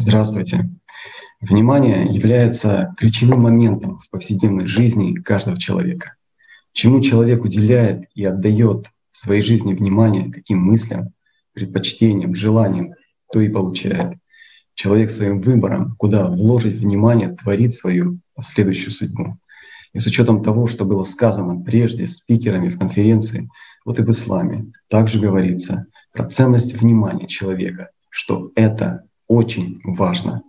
Здравствуйте. Внимание является ключевым моментом в повседневной жизни каждого человека. Чему человек уделяет и отдает в своей жизни внимание, каким мыслям, предпочтениям, желаниям, то и получает. Человек своим выбором, куда вложить внимание, творит свою последующую судьбу. И с учетом того, что было сказано прежде спикерами в конференции, вот и в исламе также говорится про ценность внимания человека, что это очень важно.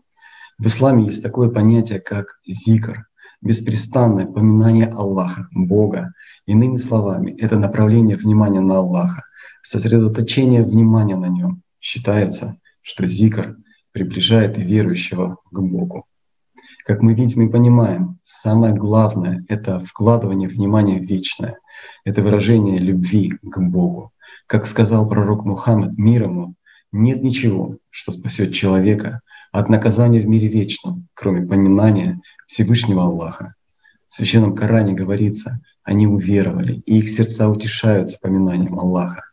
В исламе есть такое понятие, как зикр, беспрестанное поминание Аллаха, Бога. Иными словами, это направление внимания на Аллаха, сосредоточение внимания на Нем. Считается, что зикр приближает верующего к Богу. Как мы видим и понимаем, самое главное — это вкладывание внимания в вечное, это выражение любви к Богу. Как сказал пророк Мухаммад, мир ему, нет ничего, что спасет человека от наказания в мире вечном, кроме поминания Всевышнего Аллаха. В Священном Коране говорится, они уверовали, и их сердца утешаются поминанием Аллаха.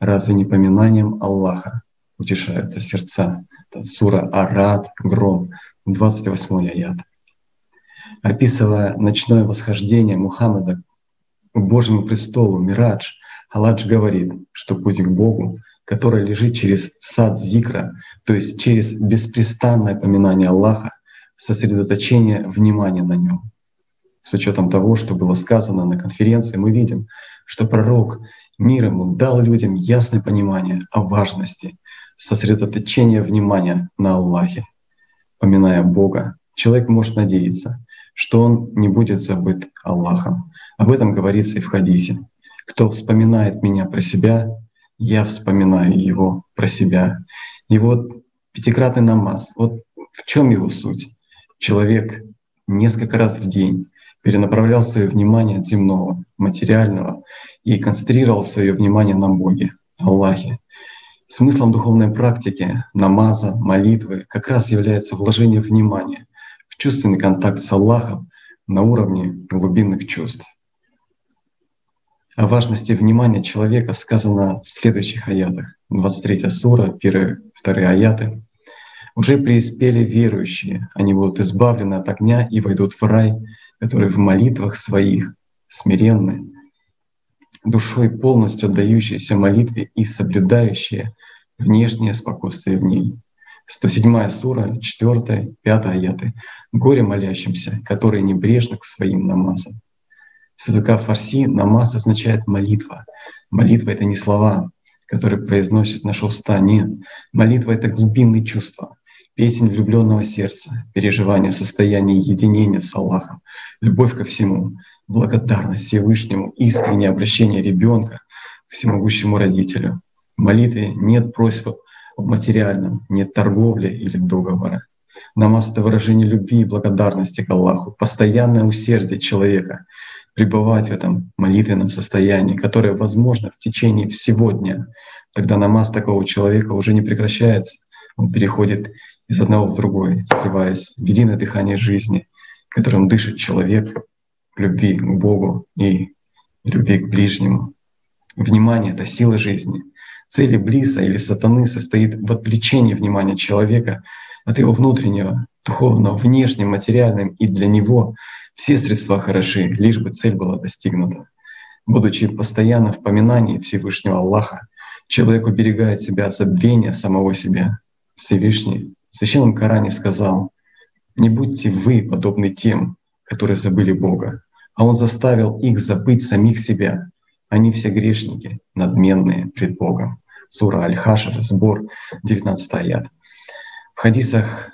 Разве не поминанием Аллаха утешаются сердца? Это сура Арат, Гром, 28 аят. Описывая ночное восхождение Мухаммада к Божьему престолу, Мирадж, Алладж говорит, что путь к Богу которая лежит через сад зикра, то есть через беспрестанное поминание Аллаха, сосредоточение внимания на нем. С учетом того, что было сказано на конференции, мы видим, что пророк мир ему дал людям ясное понимание о важности сосредоточения внимания на Аллахе. Поминая Бога, человек может надеяться, что он не будет забыт Аллахом. Об этом говорится и в хадисе. Кто вспоминает меня про себя, я вспоминаю его про себя. И вот пятикратный намаз, вот в чем его суть? Человек несколько раз в день перенаправлял свое внимание от земного, материального и концентрировал свое внимание на Боге, Аллахе. Смыслом духовной практики, намаза, молитвы как раз является вложение внимания в чувственный контакт с Аллахом на уровне глубинных чувств. О важности внимания человека сказано в следующих аятах. 23 сура, первые, вторые аяты. «Уже преуспели верующие, они будут избавлены от огня и войдут в рай, который в молитвах своих смиренны, душой полностью отдающиеся молитве и соблюдающие внешнее спокойствие в ней». 107 сура, 4, 5 аяты. «Горе молящимся, которые небрежны к своим намазам». С языка фарси намаз означает молитва. Молитва — это не слова, которые произносят наши уста. Нет. Молитва — это глубинные чувства, песень влюбленного сердца, переживание состояния единения с Аллахом, любовь ко всему, благодарность Всевышнему, искреннее обращение ребенка к всемогущему родителю. В молитве нет просьб в материальном, нет торговли или договора. Намаз — это выражение любви и благодарности к Аллаху, постоянное усердие человека — пребывать в этом молитвенном состоянии, которое возможно в течение всего дня. Тогда намаз такого человека уже не прекращается, он переходит из одного в другой, сливаясь в единое дыхание жизни, которым дышит человек в любви к Богу и любви к ближнему. Внимание — это сила жизни. Цель Иблиса или сатаны состоит в отвлечении внимания человека от его внутреннего, духовного, внешнего, материальным и для него все средства хороши, лишь бы цель была достигнута. Будучи постоянно в поминании Всевышнего Аллаха, человек уберегает себя от забвения самого себя. Всевышний в Священном Коране сказал, «Не будьте вы подобны тем, которые забыли Бога, а Он заставил их забыть самих себя. Они все грешники, надменные пред Богом». Сура Аль-Хашр, сбор, 19 аят. В хадисах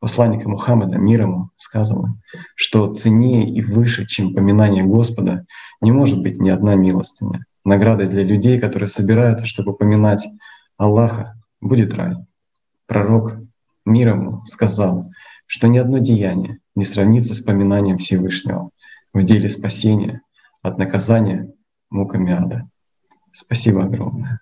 посланника Мухаммада, мир ему, сказано, что ценнее и выше, чем поминание Господа, не может быть ни одна милостыня. Наградой для людей, которые собираются, чтобы поминать Аллаха, будет рай. Пророк мир ему сказал, что ни одно деяние не сравнится с поминанием Всевышнего в деле спасения от наказания муками ада. Спасибо огромное.